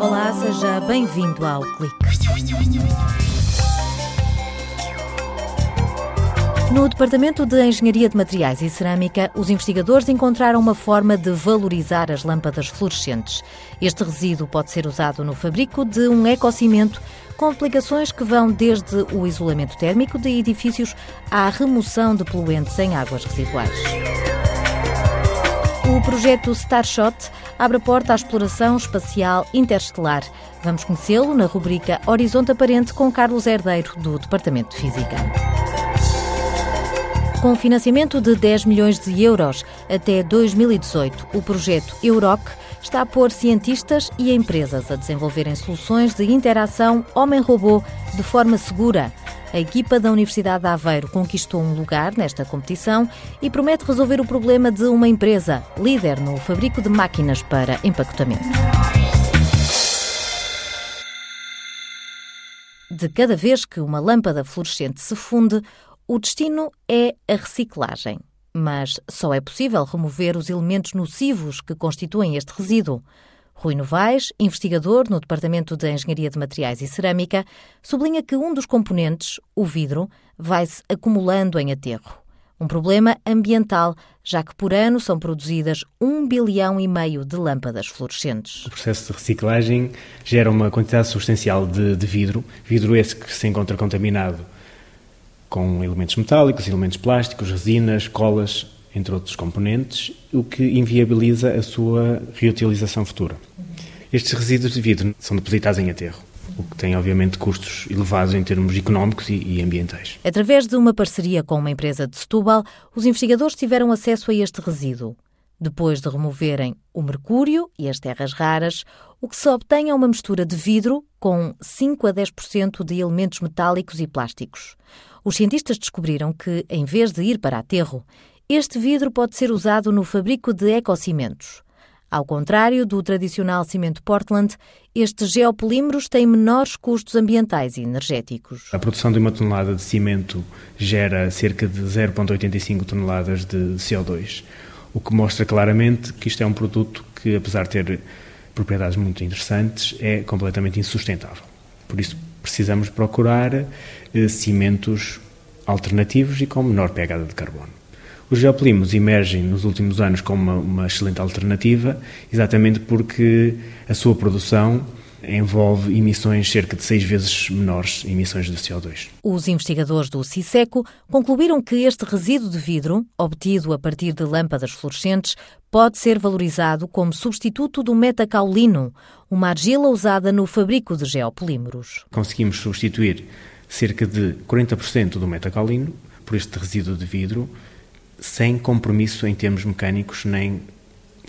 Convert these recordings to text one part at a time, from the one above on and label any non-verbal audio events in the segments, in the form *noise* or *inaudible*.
Olá, seja bem-vindo ao Clique. No Departamento de Engenharia de Materiais e Cerâmica, os investigadores encontraram uma forma de valorizar as lâmpadas fluorescentes. Este resíduo pode ser usado no fabrico de um ecocimento com aplicações que vão desde o isolamento térmico de edifícios à remoção de poluentes em águas residuais. O projeto Starshot abre a porta à exploração espacial interestelar. Vamos conhecê-lo na rubrica Horizonte Aparente com Carlos Herdeiro, do Departamento de Física. Com financiamento de 10 milhões de euros até 2018, o projeto Euroc está a pôr cientistas e empresas a desenvolverem soluções de interação homem-robô de forma segura. A equipa da Universidade de Aveiro conquistou um lugar nesta competição e promete resolver o problema de uma empresa líder no fabrico de máquinas para empacotamento. De cada vez que uma lâmpada fluorescente se funde, o destino é a reciclagem, mas só é possível remover os elementos nocivos que constituem este resíduo. Rui Novaes, investigador no Departamento de Engenharia de Materiais e Cerâmica, sublinha que um dos componentes, o vidro, vai-se acumulando em aterro. Um problema ambiental, já que por ano são produzidas um bilhão e meio de lâmpadas fluorescentes. O processo de reciclagem gera uma quantidade substancial de, de vidro, vidro esse que se encontra contaminado com elementos metálicos, elementos plásticos, resinas, colas, entre outros componentes, o que inviabiliza a sua reutilização futura. Estes resíduos de vidro são depositados em aterro, o que tem, obviamente, custos elevados em termos económicos e, e ambientais. Através de uma parceria com uma empresa de Setúbal, os investigadores tiveram acesso a este resíduo. Depois de removerem o mercúrio e as terras raras, o que se obtém é uma mistura de vidro com 5 a 10% de elementos metálicos e plásticos. Os cientistas descobriram que, em vez de ir para aterro, este vidro pode ser usado no fabrico de ecocimentos. Ao contrário do tradicional cimento Portland, estes geopolímeros têm menores custos ambientais e energéticos. A produção de uma tonelada de cimento gera cerca de 0,85 toneladas de CO2, o que mostra claramente que isto é um produto que, apesar de ter propriedades muito interessantes, é completamente insustentável. Por isso, precisamos procurar eh, cimentos alternativos e com menor pegada de carbono. Os geopolímeros emergem nos últimos anos como uma, uma excelente alternativa, exatamente porque a sua produção envolve emissões cerca de seis vezes menores emissões de CO2. Os investigadores do CISECO concluíram que este resíduo de vidro, obtido a partir de lâmpadas fluorescentes, pode ser valorizado como substituto do metacaulino, uma argila usada no fabrico de geopolímeros. Conseguimos substituir cerca de 40% do metacaulino por este resíduo de vidro, sem compromisso em termos mecânicos nem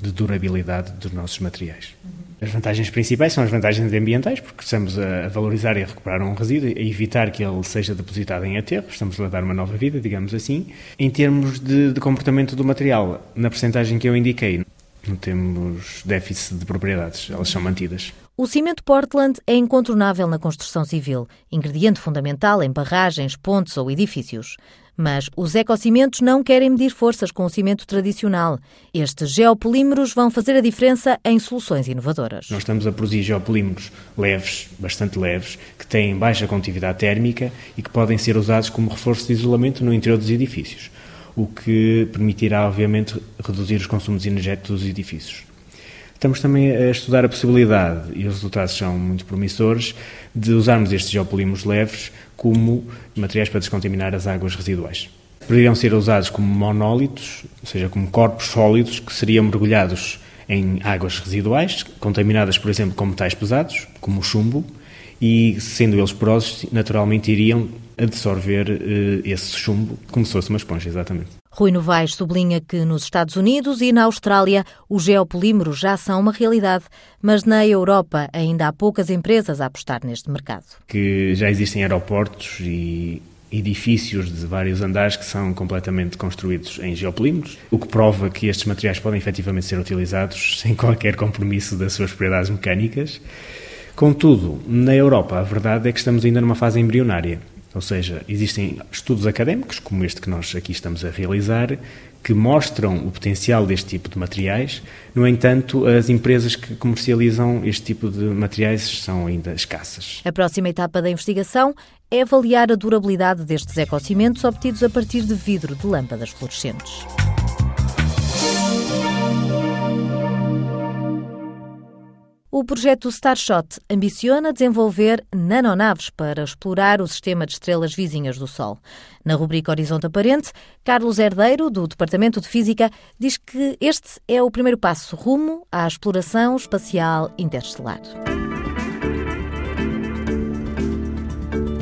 de durabilidade dos nossos materiais. As vantagens principais são as vantagens ambientais, porque estamos a valorizar e a recuperar um resíduo, a evitar que ele seja depositado em aterro, estamos a dar uma nova vida, digamos assim. Em termos de, de comportamento do material, na percentagem que eu indiquei, não temos déficit de propriedades, elas são mantidas. O cimento Portland é incontornável na construção civil, ingrediente fundamental em barragens, pontes ou edifícios. Mas os ecocimentos não querem medir forças com o cimento tradicional. Estes geopolímeros vão fazer a diferença em soluções inovadoras. Nós estamos a produzir geopolímeros leves, bastante leves, que têm baixa condutividade térmica e que podem ser usados como reforço de isolamento no interior dos edifícios, o que permitirá, obviamente, reduzir os consumos energéticos dos edifícios. Estamos também a estudar a possibilidade, e os resultados são muito promissores, de usarmos estes geopolímeros leves como materiais para descontaminar as águas residuais. Poderiam ser usados como monólitos, ou seja, como corpos sólidos que seriam mergulhados em águas residuais, contaminadas, por exemplo, com metais pesados, como o chumbo, e sendo eles porosos, naturalmente iriam absorver uh, esse chumbo como se fosse uma esponja, exatamente. Rui Novaes sublinha que nos Estados Unidos e na Austrália os geopolímeros já são uma realidade, mas na Europa ainda há poucas empresas a apostar neste mercado. Que já existem aeroportos e edifícios de vários andares que são completamente construídos em geopolímeros, o que prova que estes materiais podem efetivamente ser utilizados *laughs* sem qualquer compromisso das suas propriedades mecânicas. Contudo, na Europa, a verdade é que estamos ainda numa fase embrionária. Ou seja, existem estudos académicos, como este que nós aqui estamos a realizar, que mostram o potencial deste tipo de materiais. No entanto, as empresas que comercializam este tipo de materiais são ainda escassas. A próxima etapa da investigação é avaliar a durabilidade destes ecossimentos obtidos a partir de vidro de lâmpadas fluorescentes. O projeto Starshot ambiciona desenvolver nanonaves para explorar o sistema de estrelas vizinhas do Sol. Na rubrica Horizonte Aparente, Carlos Herdeiro, do Departamento de Física, diz que este é o primeiro passo rumo à exploração espacial interestelar.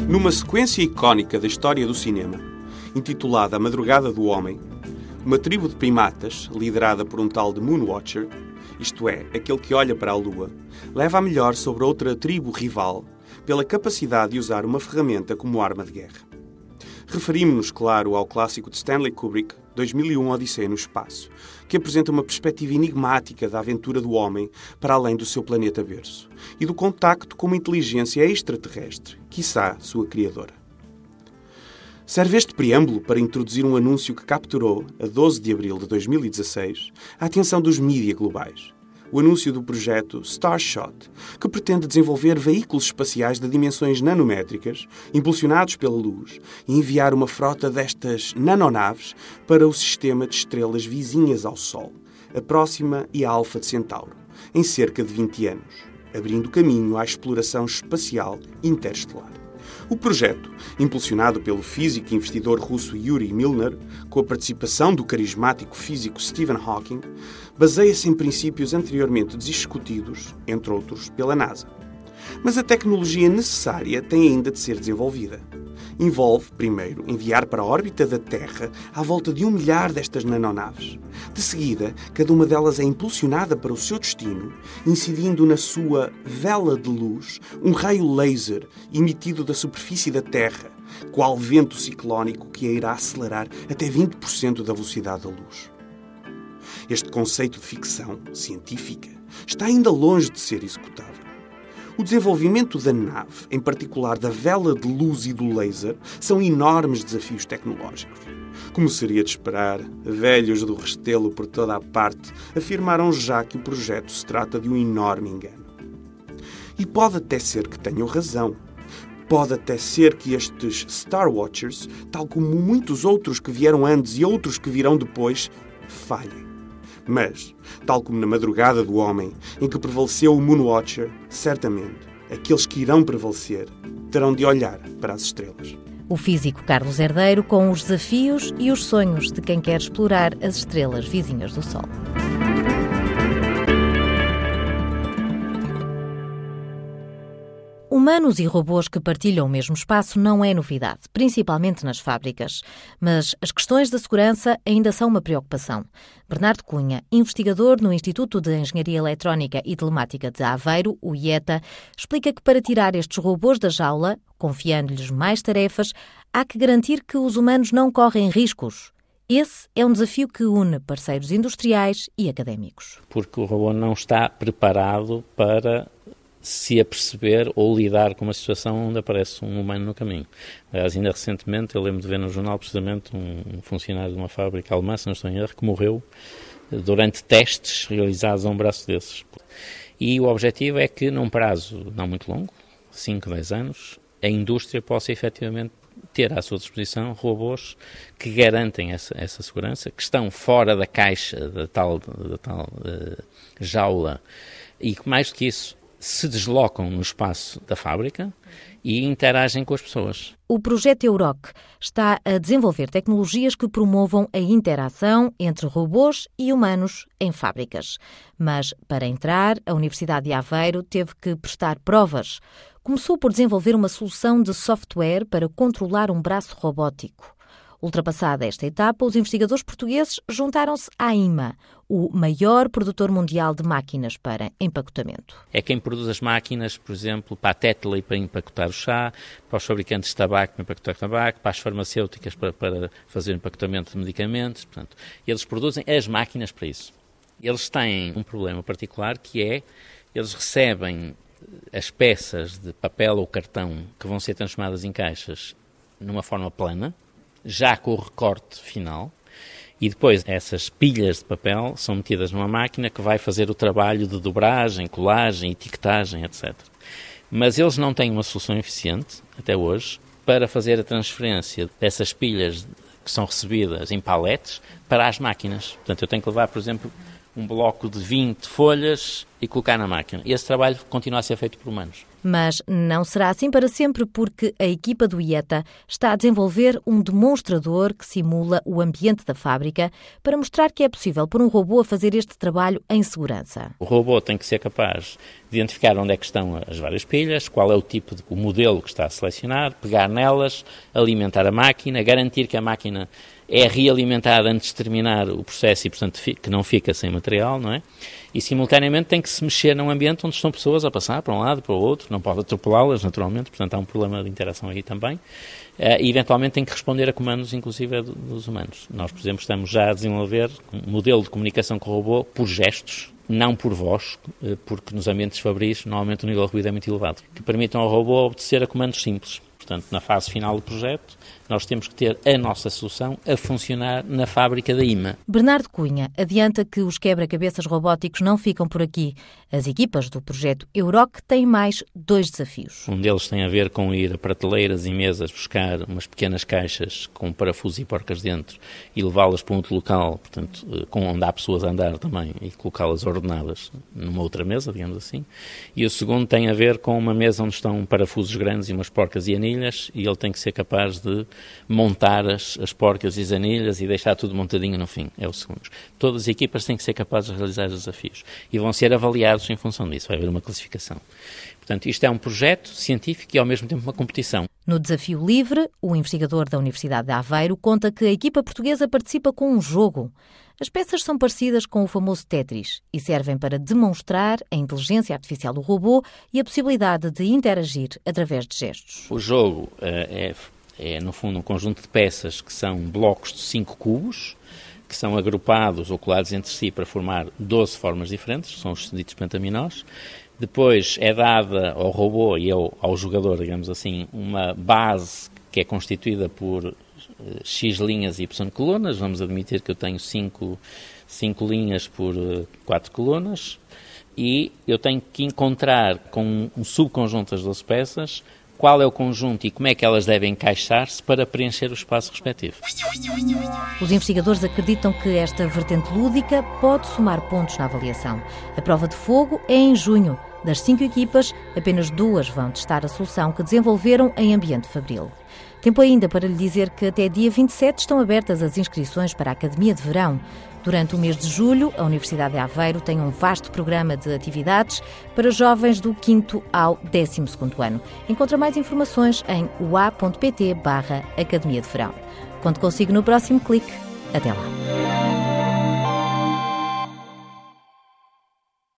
Numa sequência icónica da história do cinema, intitulada A Madrugada do Homem, uma tribo de primatas, liderada por um tal de Moonwatcher, isto é, aquele que olha para a Lua, leva a melhor sobre outra tribo rival pela capacidade de usar uma ferramenta como arma de guerra. Referimos-nos, claro, ao clássico de Stanley Kubrick, 2001 Odisseia no Espaço, que apresenta uma perspectiva enigmática da aventura do homem para além do seu planeta berço e do contacto com uma inteligência extraterrestre, quiçá sua criadora. Serve este preâmbulo para introduzir um anúncio que capturou, a 12 de abril de 2016, a atenção dos mídias globais. O anúncio do projeto Starshot, que pretende desenvolver veículos espaciais de dimensões nanométricas, impulsionados pela luz, e enviar uma frota destas nanonaves para o sistema de estrelas vizinhas ao Sol, a Próxima e a Alfa de Centauro, em cerca de 20 anos, abrindo caminho à exploração espacial interestelar. O projeto, impulsionado pelo físico e investidor russo Yuri Milner, com a participação do carismático físico Stephen Hawking, baseia-se em princípios anteriormente discutidos, entre outros, pela NASA. Mas a tecnologia necessária tem ainda de ser desenvolvida. Envolve, primeiro, enviar para a órbita da Terra à volta de um milhar destas nanonaves. De seguida, cada uma delas é impulsionada para o seu destino, incidindo na sua vela de luz um raio laser emitido da superfície da Terra, qual vento ciclónico que a irá acelerar até 20% da velocidade da luz. Este conceito de ficção científica está ainda longe de ser executável. O desenvolvimento da nave, em particular da vela de luz e do laser, são enormes desafios tecnológicos. Como seria de esperar, velhos do Restelo por toda a parte afirmaram já que o projeto se trata de um enorme engano. E pode até ser que tenham razão. Pode até ser que estes Star Watchers, tal como muitos outros que vieram antes e outros que virão depois, falhem. Mas, tal como na madrugada do homem, em que prevaleceu o Moonwatcher, certamente aqueles que irão prevalecer terão de olhar para as estrelas. O físico Carlos Herdeiro com os desafios e os sonhos de quem quer explorar as estrelas vizinhas do Sol. Humanos e robôs que partilham o mesmo espaço não é novidade, principalmente nas fábricas. Mas as questões da segurança ainda são uma preocupação. Bernardo Cunha, investigador no Instituto de Engenharia Eletrónica e Telemática de Aveiro, o IETA, explica que para tirar estes robôs da jaula, confiando-lhes mais tarefas, há que garantir que os humanos não correm riscos. Esse é um desafio que une parceiros industriais e académicos. Porque o robô não está preparado para se aperceber ou lidar com uma situação onde aparece um humano no caminho. Aliás, ainda recentemente, eu lembro de ver no jornal precisamente um funcionário de uma fábrica alemã, se não estou em erro, que morreu durante testes realizados a um braço desses. E o objetivo é que, num prazo não muito longo, 5, 10 anos, a indústria possa efetivamente ter à sua disposição robôs que garantem essa, essa segurança, que estão fora da caixa da tal, da tal uh, jaula e que, mais do que isso, se deslocam no espaço da fábrica e interagem com as pessoas. O projeto Euroc está a desenvolver tecnologias que promovam a interação entre robôs e humanos em fábricas. Mas, para entrar, a Universidade de Aveiro teve que prestar provas. Começou por desenvolver uma solução de software para controlar um braço robótico. Ultrapassada esta etapa, os investigadores portugueses juntaram-se à IMA, o maior produtor mundial de máquinas para empacotamento. É quem produz as máquinas, por exemplo, para a Tetley para empacotar o chá, para os fabricantes de tabaco para empacotar tabaco, para as farmacêuticas para, para fazer empacotamento de medicamentos. Portanto, eles produzem as máquinas para isso. Eles têm um problema particular que é eles recebem as peças de papel ou cartão que vão ser transformadas em caixas numa forma plana, já com o recorte final, E depois essas pilhas de papel são metidas numa máquina que vai fazer o trabalho de dobragem, colagem, etiquetagem, etc. Mas eles não têm uma solução eficiente, até hoje, para fazer a transferência dessas pilhas que são recebidas em paletes para as máquinas. Portanto, eu tenho que levar, por exemplo, um bloco de 20 folhas e colocar na máquina. Esse trabalho continua a ser feito por humanos. Mas não será assim para sempre, porque a equipa do IETA está a desenvolver um demonstrador que simula o ambiente da fábrica para mostrar que é possível por um robô fazer este trabalho em segurança. O robô tem que ser capaz de identificar onde é que estão as várias pilhas, qual é o tipo de o modelo que está a selecionar, pegar nelas, alimentar a máquina, garantir que a máquina é realimentada antes de terminar o processo e, portanto, que não fica sem material, não é? E, simultaneamente, tem que se mexer num ambiente onde estão pessoas a passar para um lado, para o outro, não pode atropelá-las, naturalmente, portanto, há um problema de interação aí também. Uh, e, eventualmente, tem que responder a comandos, inclusive, dos humanos. Nós, por exemplo, estamos já a desenvolver um modelo de comunicação com o robô por gestos, não por voz, eh, porque nos ambientes fabris, normalmente, o nível de ruído é muito elevado, que permitam ao robô obedecer a comandos simples. Portanto, na fase final do projeto, nós temos que ter a nossa solução a funcionar na fábrica da IMA. Bernardo Cunha adianta que os quebra-cabeças robóticos não ficam por aqui. As equipas do projeto Euroc têm mais dois desafios. Um deles tem a ver com ir a prateleiras e mesas buscar umas pequenas caixas com parafusos e porcas dentro e levá-las para um outro local, portanto, eh, com onde há pessoas a andar também e colocá-las ordenadas numa outra mesa, digamos assim. E o segundo tem a ver com uma mesa onde estão parafusos grandes e umas porcas e anilhas e ele tem que ser capaz de montar as, as porcas e as anilhas e deixar tudo montadinho no fim. É o segundo. Todas as equipas têm que ser capazes de realizar os desafios e vão ser avaliados em função disso. Vai haver uma classificação. Portanto, isto é um projeto científico e ao mesmo tempo uma competição. No desafio livre, o investigador da Universidade de Aveiro conta que a equipa portuguesa participa com um jogo. As peças são parecidas com o famoso Tetris e servem para demonstrar a inteligência artificial do robô e a possibilidade de interagir através de gestos. O jogo uh, é é, no fundo, um conjunto de peças que são blocos de cinco cubos, que são agrupados ou colados entre si para formar 12 formas diferentes, são os ditos pentaminós. Depois é dada ao robô e ao, ao jogador, digamos assim, uma base que é constituída por uh, X linhas e Y colunas. Vamos admitir que eu tenho 5 cinco, linhas por 4 uh, colunas. E eu tenho que encontrar com um subconjunto das 12 peças qual é o conjunto e como é que elas devem encaixar-se para preencher o espaço respectivo. Os investigadores acreditam que esta vertente lúdica pode somar pontos na avaliação. A prova de fogo é em junho. Das cinco equipas, apenas duas vão testar a solução que desenvolveram em ambiente fabril. Tempo ainda para lhe dizer que até dia 27 estão abertas as inscrições para a Academia de Verão. Durante o mês de julho, a Universidade de Aveiro tem um vasto programa de atividades para jovens do 5 ao 12 ano. Encontra mais informações em ua.pt barra Academia de Verão. Conto consigo no próximo clique. Até lá.